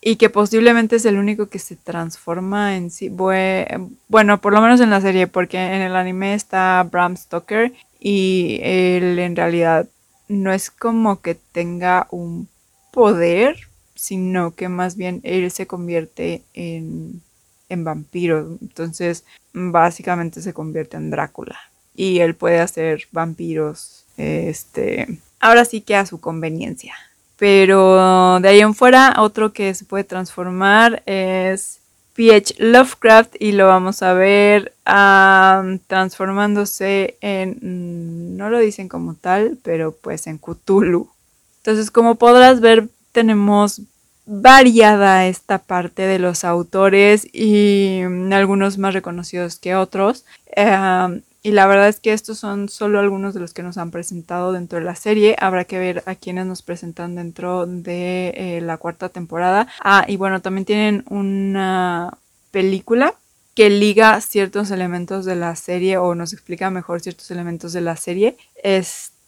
y que posiblemente es el único que se transforma en sí. Bueno, por lo menos en la serie, porque en el anime está Bram Stoker y él en realidad no es como que tenga un poder, sino que más bien él se convierte en, en vampiro. Entonces, básicamente se convierte en Drácula. Y él puede hacer vampiros, este, ahora sí que a su conveniencia. Pero de ahí en fuera, otro que se puede transformar es PH Lovecraft y lo vamos a ver transformándose en, mm, no lo dicen como tal, pero pues en Cthulhu. Entonces, como podrás ver, tenemos variada esta parte de los autores y algunos más reconocidos que otros. y la verdad es que estos son solo algunos de los que nos han presentado dentro de la serie. Habrá que ver a quienes nos presentan dentro de eh, la cuarta temporada. Ah, y bueno, también tienen una película que liga ciertos elementos de la serie o nos explica mejor ciertos elementos de la serie.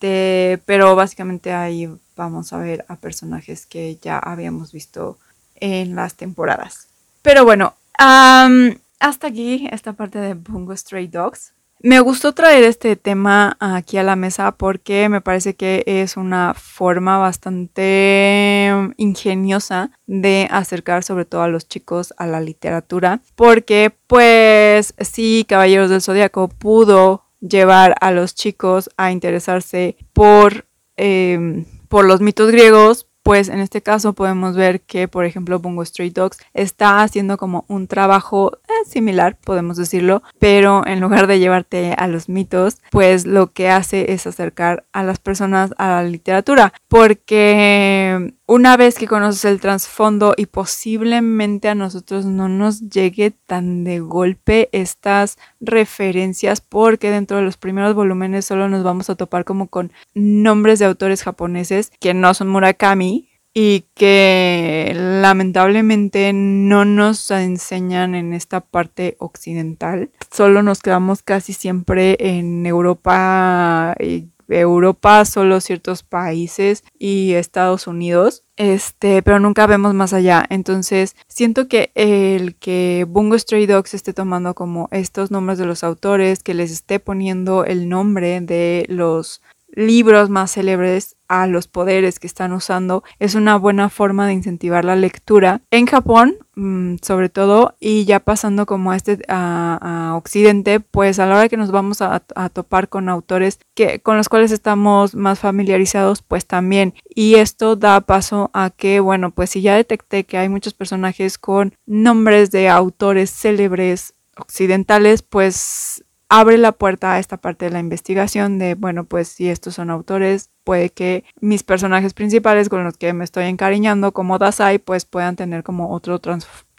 Este, pero básicamente ahí vamos a ver a personajes que ya habíamos visto en las temporadas. Pero bueno, hasta aquí esta parte de Bungo Stray Dogs. Me gustó traer este tema aquí a la mesa porque me parece que es una forma bastante ingeniosa de acercar sobre todo a los chicos a la literatura porque pues sí, Caballeros del Zodíaco pudo llevar a los chicos a interesarse por, em, por los mitos griegos, pues en este caso podemos ver que, por ejemplo, Bungo Stray Dogs está haciendo como un trabajo eh, similar, podemos decirlo, pero en lugar de llevarte a los mitos, pues lo que hace es acercar a las personas a la literatura, porque una vez que conoces el trasfondo y posiblemente a nosotros no nos llegue tan de golpe estas referencias porque dentro de los primeros volúmenes solo nos vamos a topar como con nombres de autores japoneses que no son Murakami y que lamentablemente no nos enseñan en esta parte occidental. Solo nos quedamos casi siempre en Europa y Europa, solo ciertos países y Estados Unidos, este, pero nunca vemos más allá. Entonces, siento que el que Bungo Stray Dogs esté tomando como estos nombres de los autores, que les esté poniendo el nombre de los libros más célebres a los poderes que están usando. Es una buena forma de incentivar la lectura en Japón mm, sobre todo y ya pasando como a este a, occidente pues a la hora que nos vamos a, topar con autores que con los cuales estamos más familiarizados pues también. Y esto da paso a que bueno pues si ya detecté que hay muchos personajes con nombres de autores célebres occidentales pues abre la puerta a esta parte de la investigación de, bueno, pues si estos son autores, puede que mis personajes principales con los que me estoy encariñando como Dasai, pues puedan tener como otro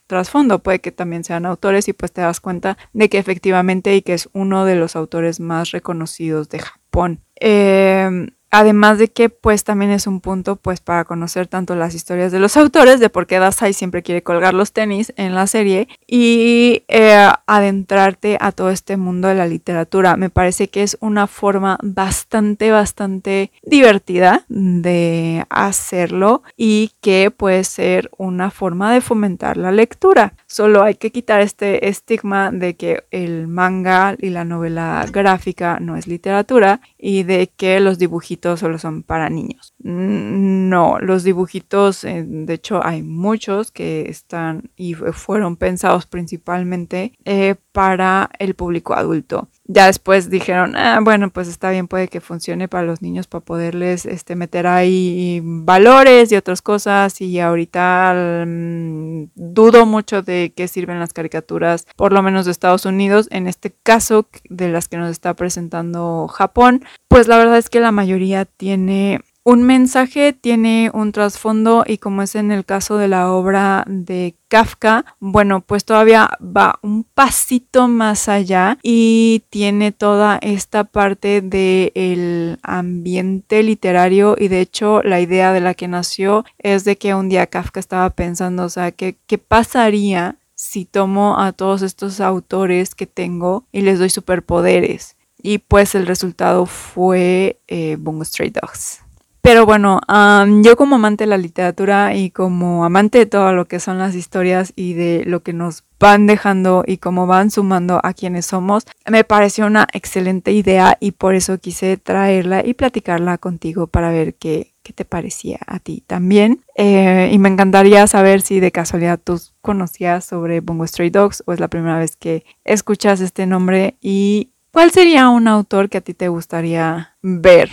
trasfondo, puede que también sean autores y pues te das cuenta de que efectivamente y que es uno de los autores más reconocidos de Japón. Eh, Además de que pues también es un punto pues para conocer tanto las historias de los *laughs* autores, de por qué Dasai siempre quiere colgar los tenis en la serie y eh, adentrarte a todo este mundo de la literatura. Me parece que es una forma bastante, bastante divertida de hacerlo y que puede ser una forma de fomentar la lectura. Solo hay que quitar este estigma de que el manga y la novela gráfica no es literatura y de que los dibujitos solo son para niños. No, los dibujitos, eh, de hecho hay muchos que están y fueron pensados principalmente eh, para el público adulto ya después dijeron, ah, bueno, pues está bien, puede que funcione para los niños para poderles este, meter ahí valores y otras cosas. Y ahorita mm, dudo mucho de qué sirven las caricaturas, por lo menos de Estados Unidos. En este caso, de las que nos está presentando Japón, pues la verdad es que la mayoría tiene un mensaje tiene un trasfondo y como es en el caso de la obra de Kafka, bueno, pues todavía va un pasito más allá y tiene toda esta parte del ambiente literario y de hecho la idea de la que nació es de que un día Kafka estaba pensando, o sea, ¿qué, qué pasaría si tomo a todos estos autores que tengo y les doy superpoderes? Y pues el resultado fue eh, Bungo Stray Dogs. Pero bueno, yo como amante de la literatura y como amante de todo lo que son las historias y de lo que nos van dejando y cómo van sumando a quienes somos, me pareció una excelente idea y por eso quise traerla y platicarla contigo para ver qué, qué te parecía a ti también. Eh, y me encantaría saber si de casualidad tú conocías sobre Bungo Stray Dogs o es la primera vez que escuchas este nombre y cuál sería un autor que a ti te gustaría ver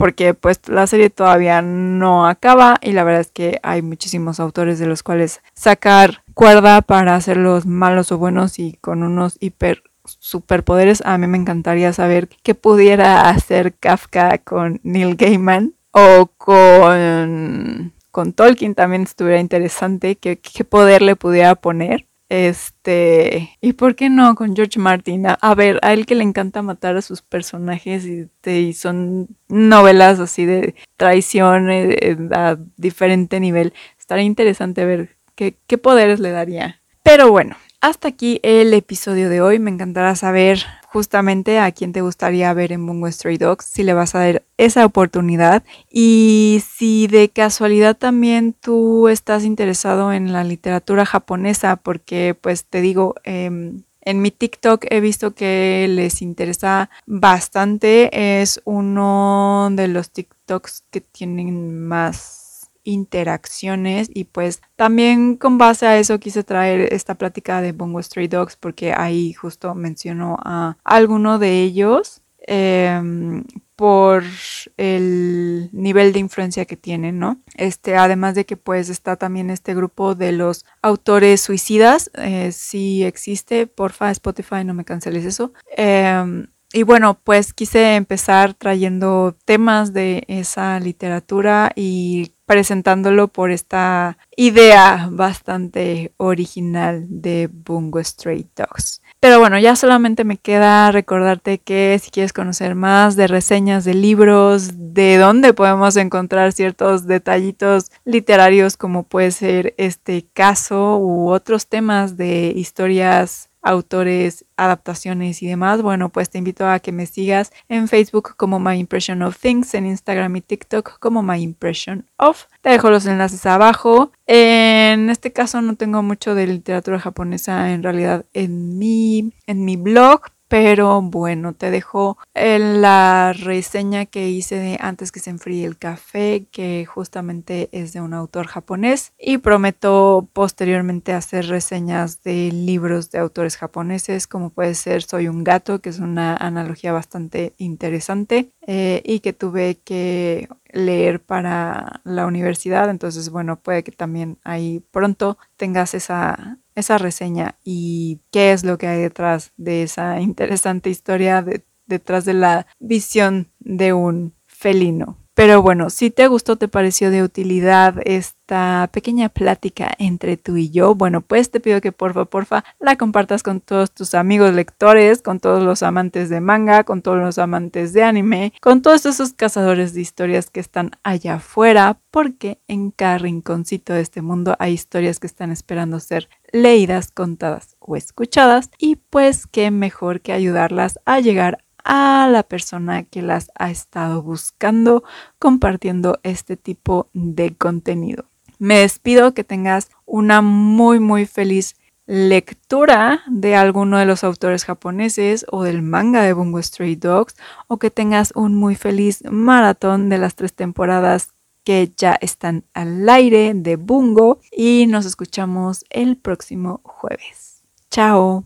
porque pues la serie todavía no acaba y la verdad es que hay muchísimos autores de los cuales sacar cuerda para hacerlos malos o buenos y con unos hiper superpoderes. A mí me encantaría saber qué pudiera hacer Kafka con Neil Gaiman o con, con Tolkien también estuviera interesante, qué, qué poder le pudiera poner. Este, ¿y por qué no con George Martin? A, ver, a él que le encanta matar a sus personajes y, son novelas así de traición eh, eh, a diferente nivel. Estaría interesante ver qué, qué poderes le daría. Pero bueno, hasta aquí el episodio de hoy. Me encantará saber justamente a quién te gustaría ver en Bungo Stray Dogs, si le vas a dar esa oportunidad y si de casualidad también tú estás interesado en la literatura japonesa, porque pues te digo, em, en mi TikTok he visto que les interesa bastante. Es uno de los TikToks que tienen más interacciones y pues también con base a eso quise traer esta plática de Bongo Stray Dogs porque ahí justo mencionó a alguno de ellos em, por el nivel de influencia que tienen, ¿no? Este, además de que pues está también este grupo de los autores suicidas, eh, si existe, porfa Spotify no me canceles eso. Em, y bueno, pues quise empezar trayendo temas de esa literatura y presentándolo por esta idea bastante original de Bungo Stray Dogs. Pero bueno, ya solamente me queda recordarte que si quieres conocer más de reseñas de libros, de dónde podemos encontrar ciertos detallitos literarios como puede ser este caso u otros temas de historias autores, adaptaciones y demás, bueno, pues te invito a que me sigas en Facebook como My Impression of Things, en Instagram y TikTok como My Impression of. Te dejo los enlaces abajo. En este caso no tengo mucho de literatura japonesa en realidad en mi, en mi blog, pero bueno, te dejo la reseña que hice de antes que se enfríe el café, que justamente es de un autor japonés. Y prometo posteriormente hacer reseñas de libros de autores japoneses, como puede ser Soy un gato, que es una analogía bastante interesante eh, y que tuve que leer para la universidad. Entonces, bueno, puede que también ahí pronto tengas esa esa reseña y qué es lo que hay detrás de esa interesante historia, detrás de la visión de un felino. Pero bueno, si te gustó, te pareció de utilidad esta pequeña plática entre tú y yo, bueno, pues te pido que porfa, porfa, la compartas con todos tus amigos lectores, con todos los amantes de manga, con todos los amantes de anime, con todos esos cazadores de historias que están allá afuera, porque en cada rinconcito de este mundo hay historias que están esperando ser leídas, contadas o escuchadas, y pues qué mejor que ayudarlas a llegar a la persona que las ha estado buscando compartiendo este tipo de contenido. Me despido, que tengas una muy muy feliz lectura de alguno de los autores japoneses o del manga de Bungo Stray Dogs o que tengas un muy feliz maratón de las tres temporadas que ya están al aire de Bungo y nos escuchamos el próximo jueves. Chao.